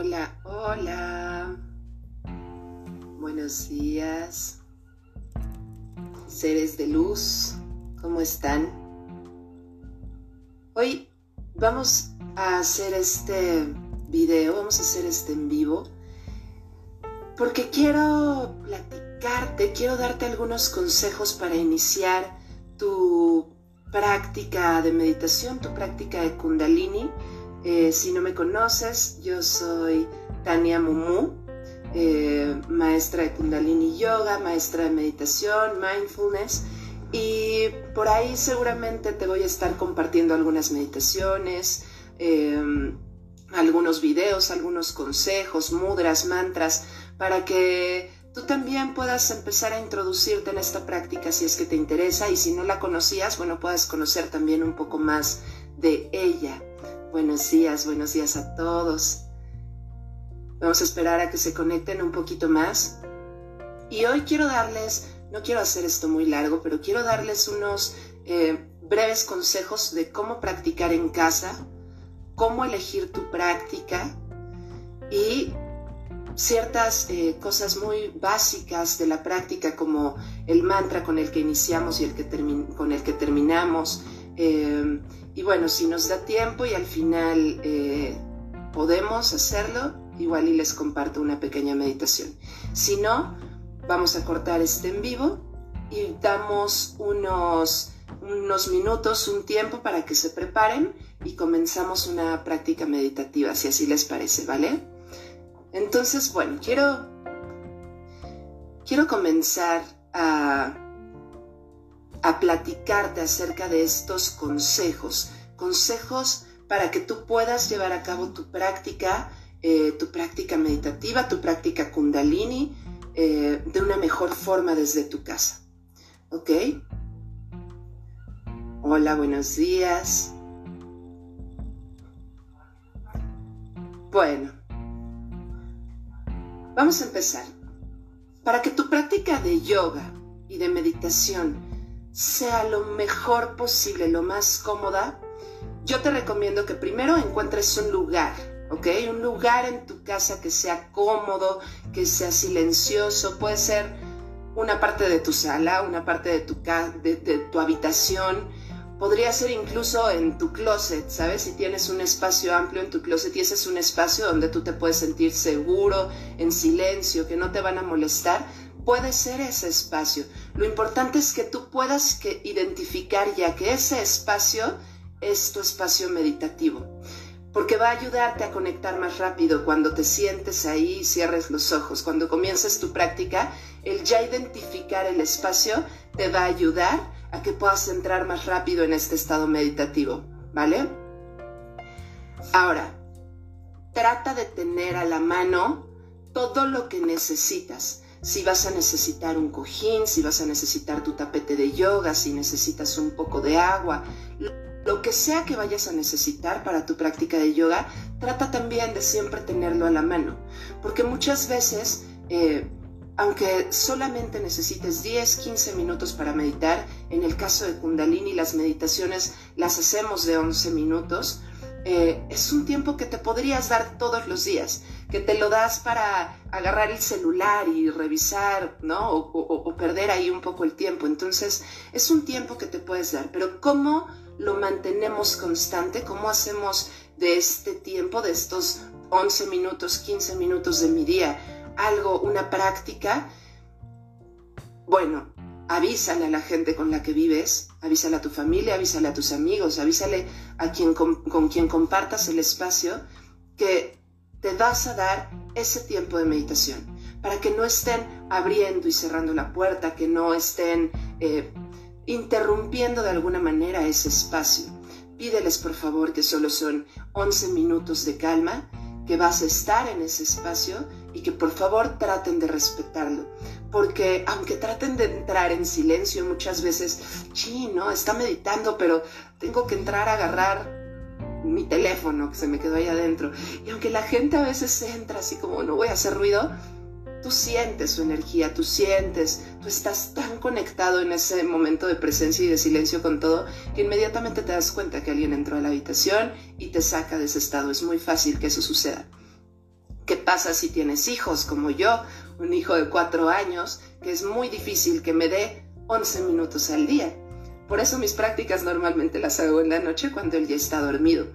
Hola, hola. Buenos días. Seres de luz, ¿cómo están? Hoy vamos a hacer este video, vamos a hacer este en vivo, porque quiero platicarte, quiero darte algunos consejos para iniciar tu práctica de meditación, tu práctica de kundalini eh, si no me conoces, yo soy Tania Mumu, eh, maestra de Kundalini Yoga, maestra de meditación, mindfulness. Y por ahí seguramente te voy a estar compartiendo algunas meditaciones, em, algunos videos, algunos consejos, mudras, mantras, para que tú también puedas empezar a introducirte en esta práctica si es que te interesa y si no la conocías, bueno, puedas conocer también un poco más de ella. Buenos días, buenos días a todos. Vamos a esperar a que se conecten un poquito más. Y hoy quiero darles, no quiero hacer esto muy largo, pero quiero darles unos eh, breves consejos de cómo practicar en casa, cómo elegir tu práctica y ciertas eh, cosas muy básicas de la práctica como el mantra con el que iniciamos y el que con el que terminamos. Eh, y bueno, si nos da tiempo y al final eh, podemos hacerlo, igual y les comparto una pequeña meditación. Si no, vamos a cortar este en vivo y damos unos, unos minutos, un tiempo para que se preparen y comenzamos una práctica meditativa, si así les parece, ¿vale? Entonces, bueno, quiero, quiero comenzar a a platicarte acerca de estos consejos, consejos para que tú puedas llevar a cabo tu práctica, eh, tu práctica meditativa, tu práctica kundalini eh, de una mejor forma desde tu casa. ¿Ok? Hola, buenos días. Bueno, vamos a empezar. Para que tu práctica de yoga y de meditación sea lo mejor posible, lo más cómoda, yo te recomiendo que primero encuentres un lugar, ¿ok? Un lugar en tu casa que sea cómodo, que sea silencioso, puede ser una parte de tu sala, una parte de tu, de, de tu habitación, podría ser incluso en tu closet, ¿sabes? Si tienes un espacio amplio en tu closet y ese es un espacio donde tú te puedes sentir seguro, en silencio, que no te van a molestar, puede ser ese espacio. Lo importante es que tú puedas que identificar ya que ese espacio es tu espacio meditativo, porque va a ayudarte a conectar más rápido cuando te sientes ahí y cierres los ojos. Cuando comiences tu práctica, el ya identificar el espacio te va a ayudar a que puedas entrar más rápido en este estado meditativo, ¿vale? Ahora, trata de tener a la mano todo lo que necesitas si vas a necesitar un cojín, si vas a necesitar tu tapete de yoga, si necesitas un poco de agua, lo que sea que vayas a necesitar para tu práctica de yoga, trata también de siempre tenerlo a la mano, porque muchas veces, eh, aunque solamente necesites 10, 15 minutos para meditar, en el caso de Kundalini las meditaciones las hacemos de 11 minutos, eh, es un tiempo que te podrías dar todos los días, que te lo das para agarrar el celular y revisar, ¿no? O, perder ahí un poco el tiempo. Entonces, es un tiempo que te puedes dar, pero ¿cómo lo mantenemos constante? ¿Cómo hacemos de este tiempo, de estos 11 minutos, 15 minutos de mi día, algo, una práctica? Bueno, avísale a la gente con la que vives, avísale a tu familia, avísale a tus amigos, avísale a quien con, quien compartas el espacio que te vas a dar ese tiempo de meditación para que no estén abriendo y cerrando la puerta, que no estén eh, interrumpiendo de alguna manera ese espacio. Pídeles por favor que solo son 11 minutos de calma, que vas a estar en ese espacio y que por favor traten de respetarlo porque aunque traten de entrar en silencio muchas veces, sí, ¿no? Está meditando, pero tengo que entrar a agarrar mi teléfono que se me quedó ahí adentro. Y aunque la gente a veces entra así como no voy a hacer ruido, tú sientes su energía, tú sientes, tú estás tan conectado en ese momento de presencia y de silencio con todo que inmediatamente te das cuenta que alguien entró a la habitación y te saca de ese estado. Es muy fácil que eso suceda. ¿Qué pasa si tienes hijos como yo, un hijo de cuatro años, que es muy difícil que me dé 11 minutos al día? Por eso mis prácticas normalmente las hago en la noche cuando él ya está dormido.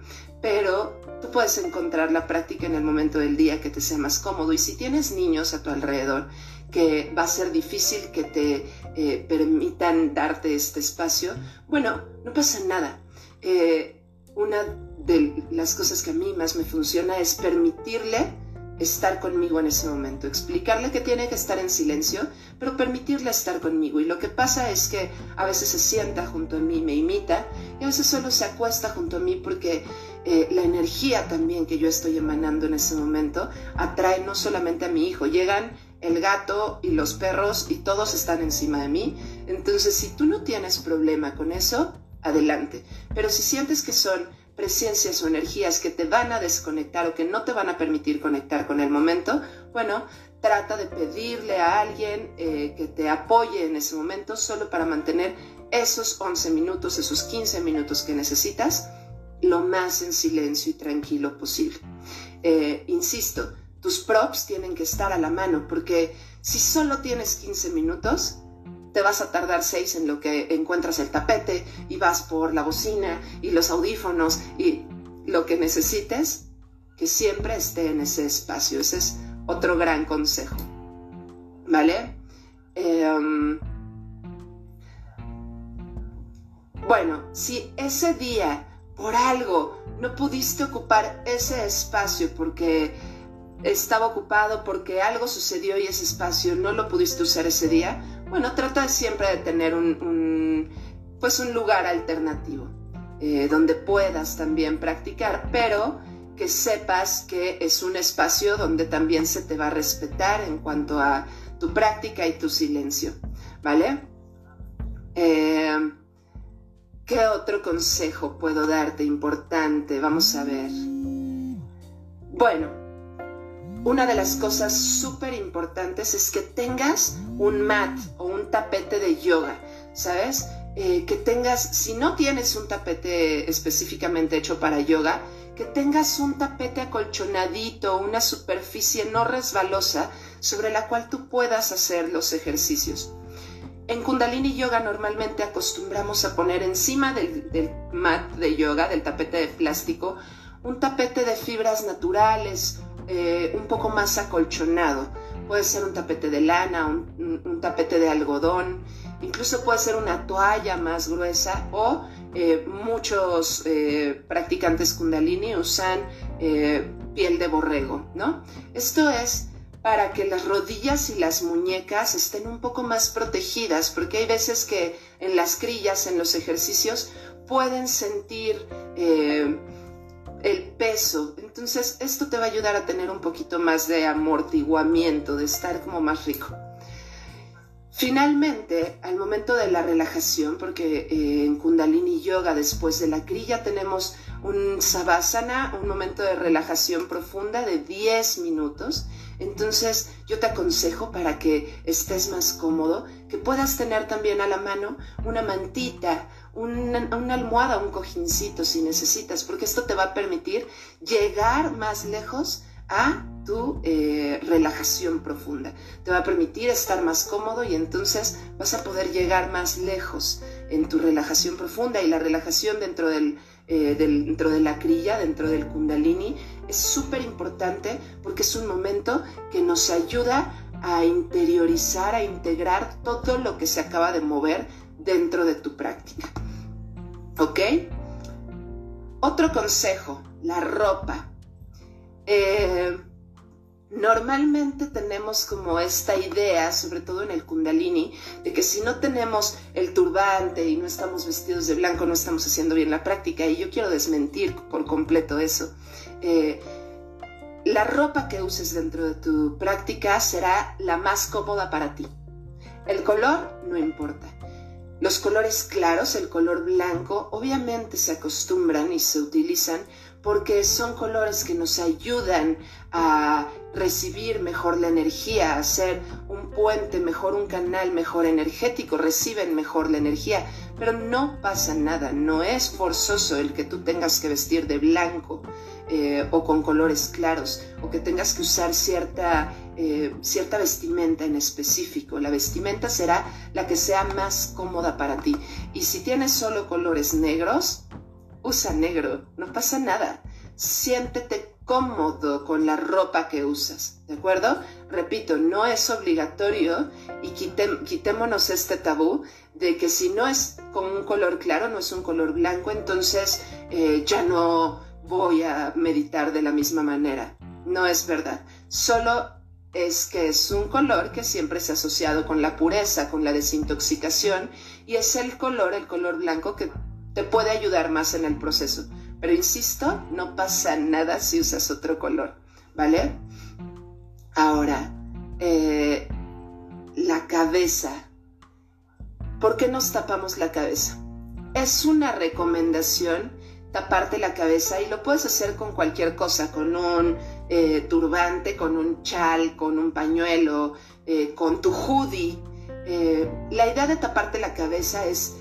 Pero tú puedes encontrar la práctica en el momento del día que te sea más cómodo. Y si tienes niños a tu alrededor, que va a ser difícil que te eh, permitan darte este espacio, bueno, no pasa nada. Eh, una de las cosas que a mí más me funciona es permitirle estar conmigo en ese momento, explicarle que tiene que estar en silencio, pero permitirle estar conmigo. Y lo que pasa es que a veces se sienta junto a mí, me imita, y a veces solo se acuesta junto a mí porque eh, la energía también que yo estoy emanando en ese momento atrae no solamente a mi hijo, llegan el gato y los perros y todos están encima de mí. Entonces, si tú no tienes problema con eso, adelante. Pero si sientes que son presencias o energías que te van a desconectar o que no te van a permitir conectar con el momento, bueno, trata de pedirle a alguien eh, que te apoye en ese momento solo para mantener esos 11 minutos, esos 15 minutos que necesitas, lo más en silencio y tranquilo posible. Eh, insisto, tus props tienen que estar a la mano porque si solo tienes 15 minutos, te vas a tardar seis en lo que encuentras el tapete y vas por la bocina y los audífonos y lo que necesites, que siempre esté en ese espacio. Ese es otro gran consejo. ¿Vale? Em, bueno, si ese día por algo no pudiste ocupar ese espacio porque estaba ocupado, porque algo sucedió y ese espacio no lo pudiste usar ese día, bueno, trata siempre de tener un, pues un lugar alternativo eh, donde puedas también practicar, pero que sepas que es un espacio donde también se te va a respetar en cuanto a tu práctica y tu silencio, ¿vale? Eh, ¿Qué otro consejo puedo darte importante? Vamos a ver. Bueno, una de las cosas súper importantes es que tengas un mat o un tapete de yoga, ¿sabes? Eh, que tengas, si no tienes un tapete específicamente hecho para yoga, que tengas un tapete acolchonadito, una superficie no resbalosa sobre la cual tú puedas hacer los ejercicios. En Kundalini Yoga normalmente acostumbramos a poner encima del, del mat de yoga, del tapete de plástico, un tapete de fibras naturales eh, un poco más acolchonado. Puede ser un tapete de lana, un, tapete de algodón, incluso puede ser una toalla más gruesa o eh, muchos eh, practicantes kundalini usan piel de borrego, ¿no? Esto es para que las rodillas y las muñecas estén un poco más protegidas, porque hay veces que en las crillas, en los ejercicios, pueden sentir el peso. Entonces, esto te va a ayudar a tener un poquito más de amortiguamiento, de estar como más rico. Finalmente, al momento de la relajación, porque eh, en Kundalini Yoga, después de la crilla, tenemos un Savasana, un momento de relajación profunda de 10 minutos. Entonces, yo te aconsejo para que estés más cómodo, que puedas tener también a la mano una mantita, una, almohada, un cojincito si necesitas, porque esto te va a permitir llegar más lejos a tu eh, relajación profunda. Te va a permitir estar más cómodo y entonces vas a poder llegar más lejos en tu relajación profunda y la relajación dentro, del, eh, dentro de la crilla, dentro del kundalini, es súper importante porque es un momento que nos ayuda a interiorizar, a integrar todo lo que se acaba de mover dentro de tu práctica. ¿Ok? Otro consejo, la ropa. Eh, normalmente tenemos como esta idea, sobre todo en el kundalini, de que si no tenemos el turbante y no estamos vestidos de blanco, no estamos haciendo bien la práctica. Y yo quiero desmentir por completo eso. Eh, la ropa que uses dentro de tu práctica será la más cómoda para ti. El color no importa. Los colores claros, el color blanco, obviamente se acostumbran y se utilizan porque son colores que nos ayudan a recibir mejor la energía, a hacer un puente mejor, un canal mejor energético, reciben mejor la energía, pero no pasa nada, no es forzoso el que tú tengas que vestir de blanco eh, o con colores claros o que tengas que usar cierta, eh, cierta vestimenta en específico. La vestimenta será la que sea más cómoda para ti. Y si tienes solo colores negros, usa negro, no pasa nada. Siéntete cómodo con la ropa que usas, ¿de acuerdo? Repito, no es obligatorio y quitémonos este tabú de que si no es con un color claro, no es un color blanco, entonces eh, ya no voy a meditar de la misma manera. No es verdad. Solo es que es un color que siempre se ha asociado con la pureza, con la desintoxicación, y es el color, el color blanco, que te puede ayudar más en el proceso. Pero insisto, no pasa nada si usas otro color, ¿vale? Ahora, eh, la cabeza. ¿Por qué nos tapamos la cabeza? Es una recomendación taparte la cabeza y lo puedes hacer con cualquier cosa, con un eh, turbante, con un chal, con un pañuelo, eh, con tu hoodie. la idea de taparte la cabeza es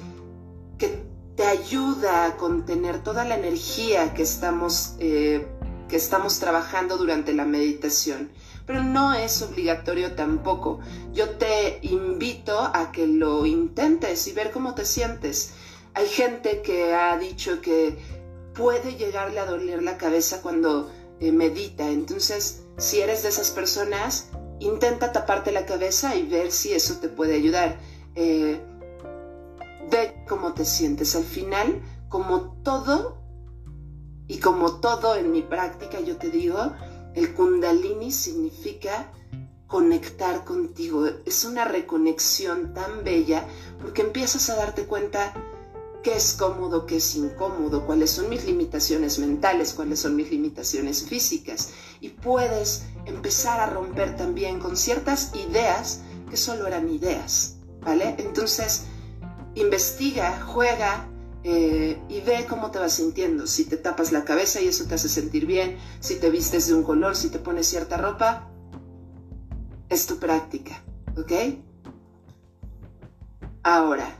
que te ayuda a contener toda la energía que estamos, eh, que estamos trabajando durante la meditación. Pero no es obligatorio tampoco. Yo te invito a que lo intentes y ver cómo te sientes. Hay gente que ha dicho que puede llegarle a doler la cabeza cuando eh, medita. Entonces, si eres de esas personas, intenta taparte la cabeza y ver si eso te puede ayudar. Eh, ve cómo te sientes. Al final, como todo, y como todo en mi práctica, yo te digo, el kundalini significa conectar contigo. Es una reconexión tan bella porque empiezas a darte cuenta qué es cómodo, qué es incómodo, cuáles son mis limitaciones mentales, cuáles son mis limitaciones físicas. Y puedes empezar a romper también con ciertas ideas que solo eran ideas, ¿vale? Entonces, investiga, juega eh, y ve cómo te vas sintiendo. Si te tapas la cabeza y eso te hace sentir bien, si te vistes de un color, si te pones cierta ropa, es tu práctica, ¿ok? Ahora,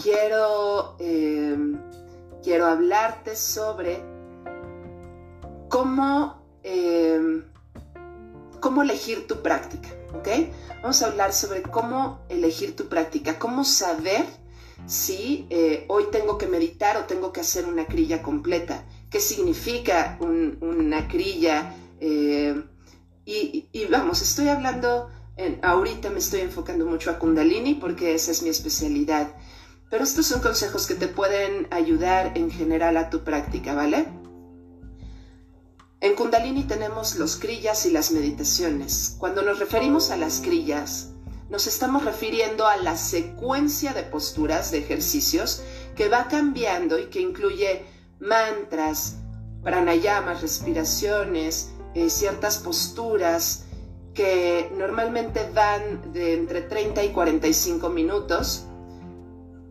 quiero, eh, quiero hablarte sobre cómo, eh, cómo elegir tu práctica, ¿ok? Vamos a hablar sobre cómo elegir tu práctica, cómo saber si eh, hoy tengo que meditar o tengo que hacer una crilla completa. ¿Qué significa una crilla? Y, vamos, estoy hablando, ahorita me estoy enfocando mucho a Kundalini porque esa es mi especialidad. Pero estos son consejos que te pueden ayudar en general a tu práctica, ¿vale? En Kundalini tenemos los crillas y las meditaciones. Cuando nos referimos a las crillas, nos estamos refiriendo a la secuencia de posturas, de ejercicios, que va cambiando y que incluye mantras, pranayamas, respiraciones, eh, ciertas posturas que normalmente van de entre 30 y 45 minutos.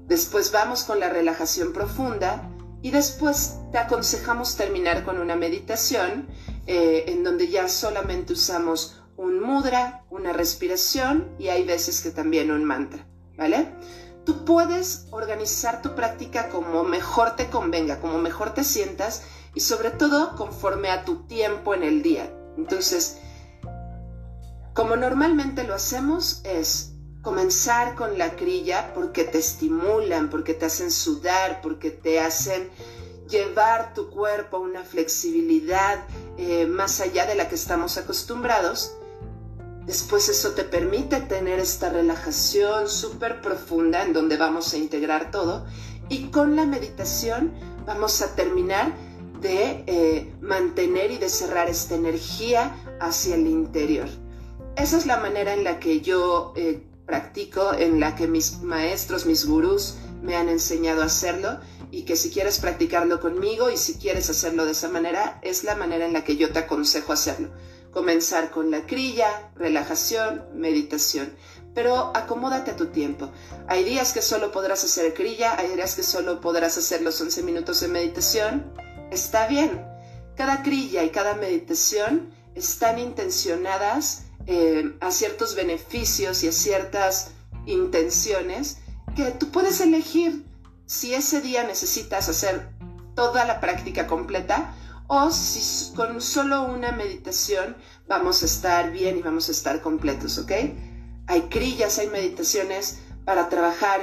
Después vamos con la relajación profunda y después te aconsejamos terminar con una meditación eh, en donde ya solamente usamos un mudra, una respiración y hay veces que también un mantra, ¿vale? Tú puedes organizar tu práctica como mejor te convenga, como mejor te sientas y sobre todo conforme a tu tiempo en el día. Entonces, como normalmente lo hacemos es comenzar con la crilla porque te estimulan, porque te hacen sudar, porque te hacen llevar tu cuerpo a una flexibilidad eh, más allá de la que estamos acostumbrados Después eso te permite tener esta relajación súper profunda en donde vamos a integrar todo y con la meditación vamos a terminar de eh, mantener y de cerrar esta energía hacia el interior. Esa es la manera en la que yo eh, practico, en la que mis maestros, mis gurús me han enseñado a hacerlo y que si quieres practicarlo conmigo y si quieres hacerlo de esa manera, es la manera en la que yo te aconsejo hacerlo comenzar con la crilla, relajación, meditación. Pero acomódate a tu tiempo. Hay días que solo podrás hacer crilla, hay días que solo podrás hacer los 11 minutos de meditación. Está bien. Cada crilla y cada meditación están intencionadas eh, a ciertos beneficios y a ciertas intenciones que tú puedes elegir si ese día necesitas hacer toda la práctica completa o si con solo una meditación vamos a estar bien y vamos a estar completos, ¿ok? Hay crillas, hay meditaciones para trabajar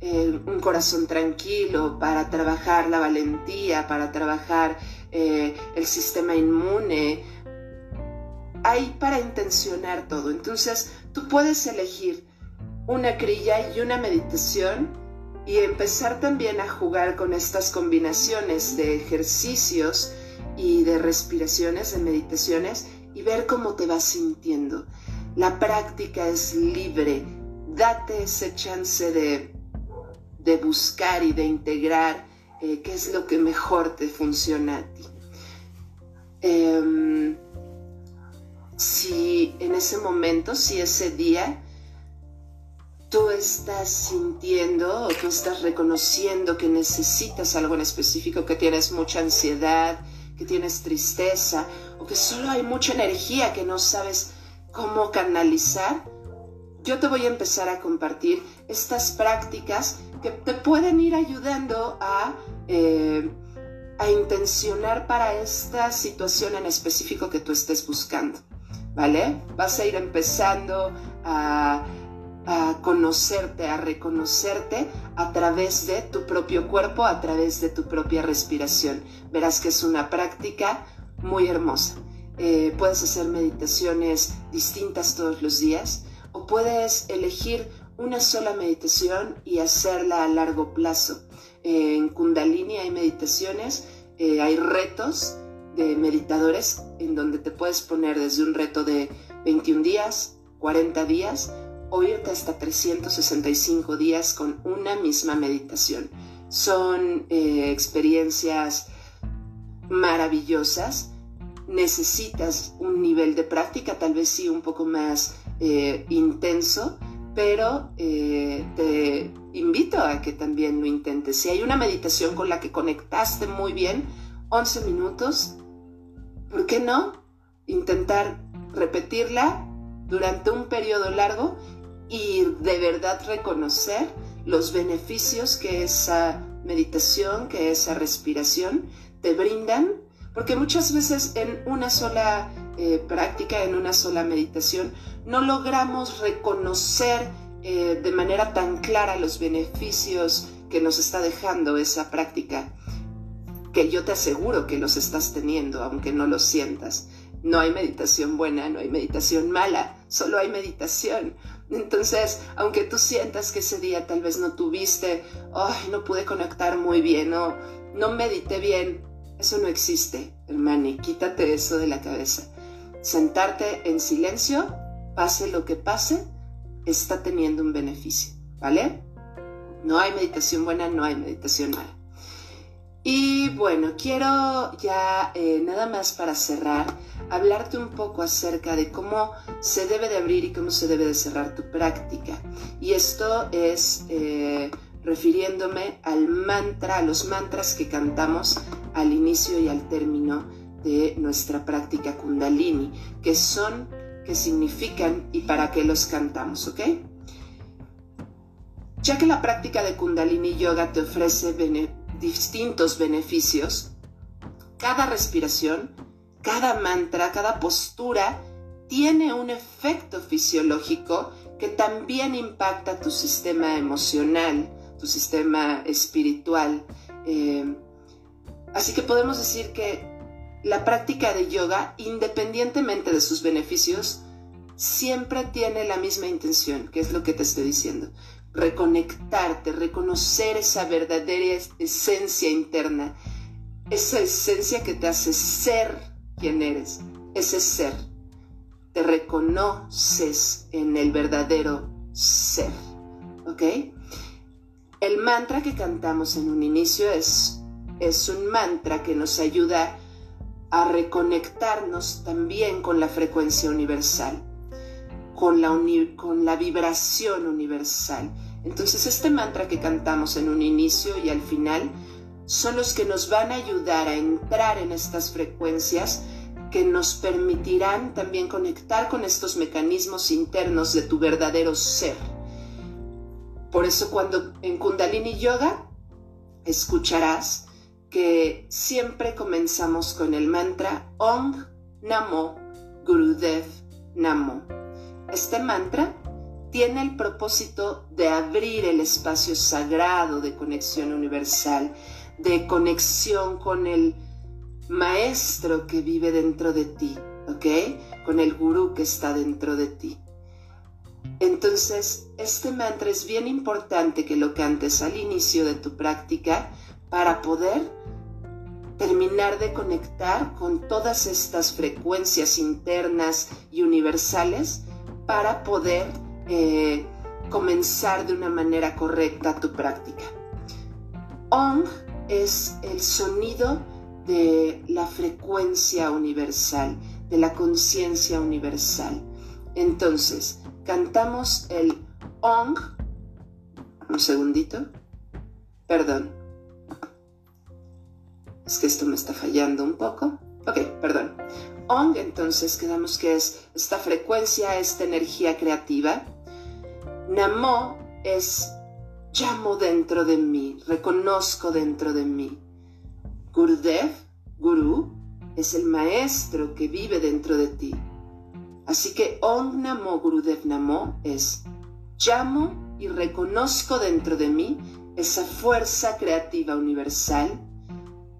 un corazón tranquilo, para trabajar la valentía, para trabajar eh, el sistema inmune. Hay para intencionar todo. Entonces, tú puedes elegir una crilla y una meditación y empezar también a jugar con estas combinaciones de ejercicios y de respiraciones, de meditaciones y ver cómo te vas sintiendo. La práctica es libre. Date ese chance de, de buscar y de integrar eh, qué es lo que mejor te funciona a ti. Em, si en ese momento, si ese día tú estás sintiendo o tú estás reconociendo que necesitas algo en específico, que tienes mucha ansiedad, que tienes tristeza o que solo hay mucha energía que no sabes cómo canalizar, yo te voy a empezar a compartir estas prácticas que te pueden ir ayudando a, eh, a intencionar para esta situación en específico que tú estés buscando. ¿Vale? Vas a ir empezando a a conocerte, a reconocerte a través de tu propio cuerpo, a través de tu propia respiración. Verás que es una práctica muy hermosa. Eh, puedes hacer meditaciones distintas todos los días o puedes elegir una sola meditación y hacerla a largo plazo. Eh, en Kundalini hay meditaciones, eh, hay retos de meditadores en donde te puedes poner desde un reto de 21 días, 40 días o irte hasta 365 días con una misma meditación. Son eh, experiencias maravillosas. Necesitas un nivel de práctica, tal vez sí un poco más eh, intenso, pero eh, te invito a que también lo intentes. Si hay una meditación con la que conectaste muy bien, 11 minutos, ¿por qué no? Intentar repetirla durante un periodo largo y de verdad reconocer los beneficios que esa meditación, que esa respiración te brindan, porque muchas veces en una sola eh, práctica, en una sola meditación, no logramos reconocer eh, de manera tan clara los beneficios que nos está dejando esa práctica, que yo te aseguro que los estás teniendo, aunque no lo sientas. No hay meditación buena, no hay meditación mala, solo hay meditación. Entonces, aunque tú sientas que ese día tal vez no tuviste, ay, no pude conectar muy bien, no, no medité bien, eso no existe, hermano, quítate eso de la cabeza. Sentarte en silencio, pase lo que pase, está teniendo un beneficio, ¿vale? No hay meditación buena, no hay meditación mala. Y bueno, quiero ya eh, nada más para cerrar, hablarte un poco acerca de cómo se debe de abrir y cómo se debe de cerrar tu práctica. Y esto es eh, refiriéndome al mantra, a los mantras que cantamos al inicio y al término de nuestra práctica kundalini, que son, que significan y para qué los cantamos, ¿ok? Ya que la práctica de kundalini yoga te ofrece distintos beneficios, cada respiración, cada mantra, cada postura tiene un efecto fisiológico que también impacta tu sistema emocional, tu sistema espiritual. Eh, así que podemos decir que la práctica de yoga, independientemente de sus beneficios, siempre tiene la misma intención, que es lo que te estoy diciendo reconectarte, reconocer esa verdadera esencia interna, esa esencia que te hace ser quien eres, ese ser. Te reconoces en el verdadero ser, ¿ok? El mantra que cantamos en un inicio es, es un mantra que nos ayuda a reconectarnos también con la frecuencia universal con la, con la vibración universal. Entonces este mantra que cantamos en un inicio y al final son los que nos van a ayudar a entrar en estas frecuencias que nos permitirán también conectar con estos mecanismos internos de tu verdadero ser. Por eso cuando en Kundalini Yoga escucharás que siempre comenzamos con el mantra Ong Namo Gurudev Namo. Este mantra tiene el propósito de abrir el espacio sagrado de conexión universal, de conexión con el maestro que vive dentro de ti, ¿ok? Con el gurú que está dentro de ti. Entonces, este mantra es bien importante que lo cantes al inicio de tu práctica para poder terminar de conectar con todas estas frecuencias internas y universales para poder eh, comenzar de una manera correcta tu práctica. Ong es el sonido de la frecuencia universal, de la conciencia universal. Entonces, cantamos el Ong. Un segundito. Perdón. Es que esto me está fallando un poco. Ok, perdón. Ong, entonces quedamos que es esta frecuencia, esta energía creativa. Namo es llamo dentro de mí, reconozco dentro de mí. Gurudev, Guru, es el maestro que vive dentro de ti. Así que Om Namo Gurudev Namo es llamo y reconozco dentro de mí esa fuerza creativa universal.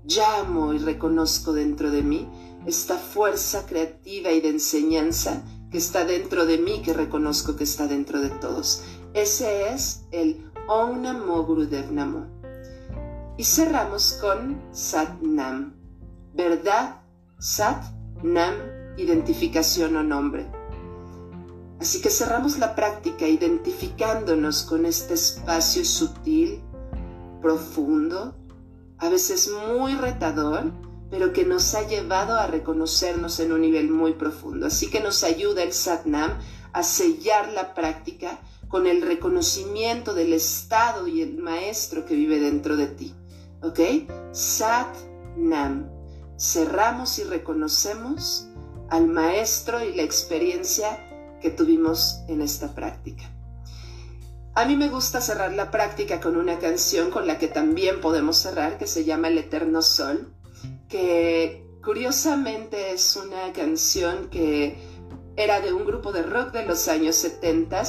Llamo y reconozco dentro de mí esta fuerza creativa y de enseñanza que está dentro de mí, que reconozco que está dentro de todos. Ese es el Om Namo. Y cerramos con Sat Nam. Verdad, Sat Nam, identificación o nombre. Así que cerramos la práctica identificándonos con este espacio sutil, profundo, a veces muy retador, pero que nos ha llevado a reconocernos en un nivel muy profundo. Así que nos ayuda el Sat Nam a sellar la práctica con el reconocimiento del estado y el maestro que vive dentro de ti. ¿Ok? Sat Nam. Cerramos y reconocemos al maestro y la experiencia que tuvimos en esta práctica. A mí me gusta cerrar la práctica con una canción con la que también podemos cerrar, que se llama El Eterno Sol, que curiosamente es una canción que era de un grupo de rock de los años 70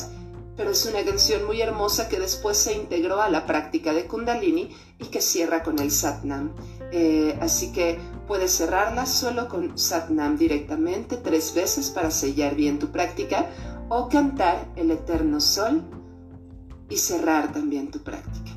pero es una canción muy hermosa que después se integró a la práctica de Kundalini y que cierra con el Satnam. Eh, así que puedes cerrarla solo con Satnam directamente tres veces para sellar bien tu práctica o cantar el Eterno Sol y cerrar también tu práctica.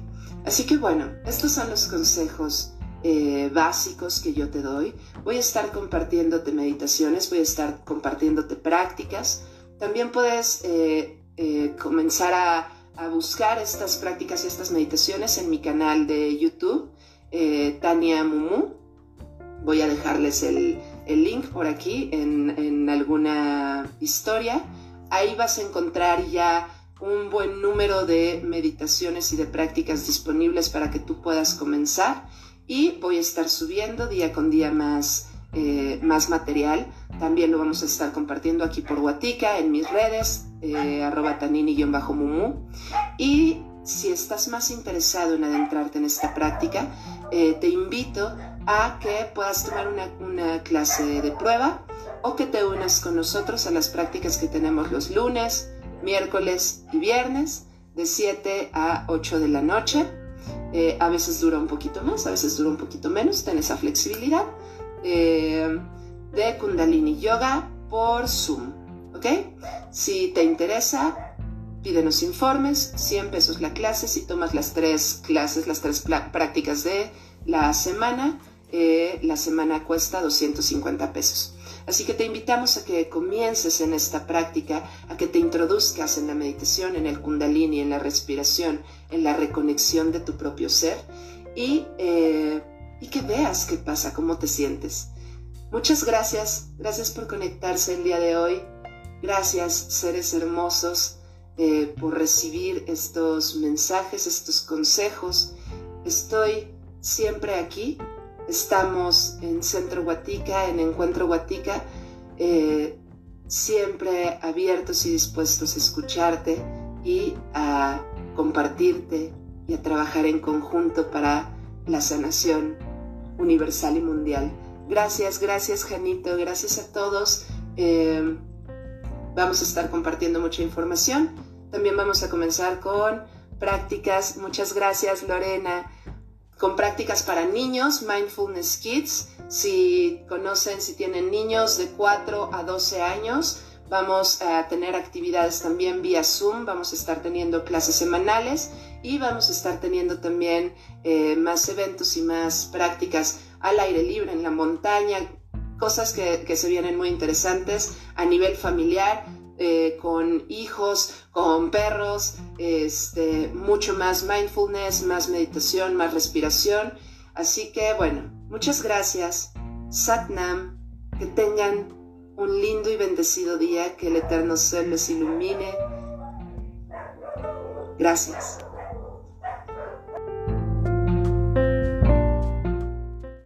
Así que bueno, estos son los consejos eh, básicos que yo te doy. Voy a estar compartiéndote meditaciones, voy a estar compartiéndote prácticas. También puedes eh, eh, comenzar a, buscar estas prácticas y estas meditaciones en mi canal de YouTube, Tania Mumu. Voy a dejarles el, link por aquí en, en, alguna historia. Ahí vas a encontrar ya un buen número de meditaciones y de prácticas disponibles para que tú puedas comenzar. Y voy a estar subiendo día con día más eh, más material. También lo vamos a estar compartiendo aquí por Guatica, en mis redes, eh, arroba tanini-mumu. Y si estás más interesado en adentrarte en esta práctica, eh, te invito a que puedas tomar una, una clase de prueba o que te unas con nosotros a las prácticas que tenemos los lunes, miércoles y viernes de 7 a 8 de la noche. A veces dura un poquito más, a veces dura un poquito menos, ten esa flexibilidad. Eh, de Kundalini Yoga por Zoom. ¿Ok? Si te interesa, pídenos informes, 100 pesos la clase, si tomas las tres clases, las tres prácticas de la semana, eh, la semana cuesta 250 pesos. Así que te invitamos a que comiences en esta práctica, a que te introduzcas en la meditación, en el kundalini, en la respiración, en la reconexión de tu propio ser y eh, que veas qué pasa, cómo te sientes. Muchas gracias, gracias por conectarse el día de hoy. Gracias, seres hermosos, eh, por recibir estos mensajes, estos consejos. Estoy siempre aquí. Estamos en Centro Guatica, en Encuentro Guatica, eh, siempre abiertos y dispuestos a escucharte y a compartirte y a trabajar en conjunto para la sanación universal y mundial. Gracias, gracias Janito, gracias a todos. Eh, vamos a estar compartiendo mucha información. También vamos a comenzar con prácticas. Muchas gracias Lorena. Con prácticas para niños, Mindfulness Kids. Si conocen, si tienen niños de 4 a 12 años, vamos a tener actividades también vía Zoom, vamos a estar teniendo clases semanales y vamos a estar teniendo también eh, más eventos y más prácticas al aire libre, en la montaña, cosas que, se vienen muy interesantes a nivel familiar, eh, con hijos, con perros, este, mucho más mindfulness, más meditación, más respiración. Así que bueno, muchas gracias. Satnam, que tengan un lindo y bendecido día, que el Eterno Ser les ilumine. Gracias.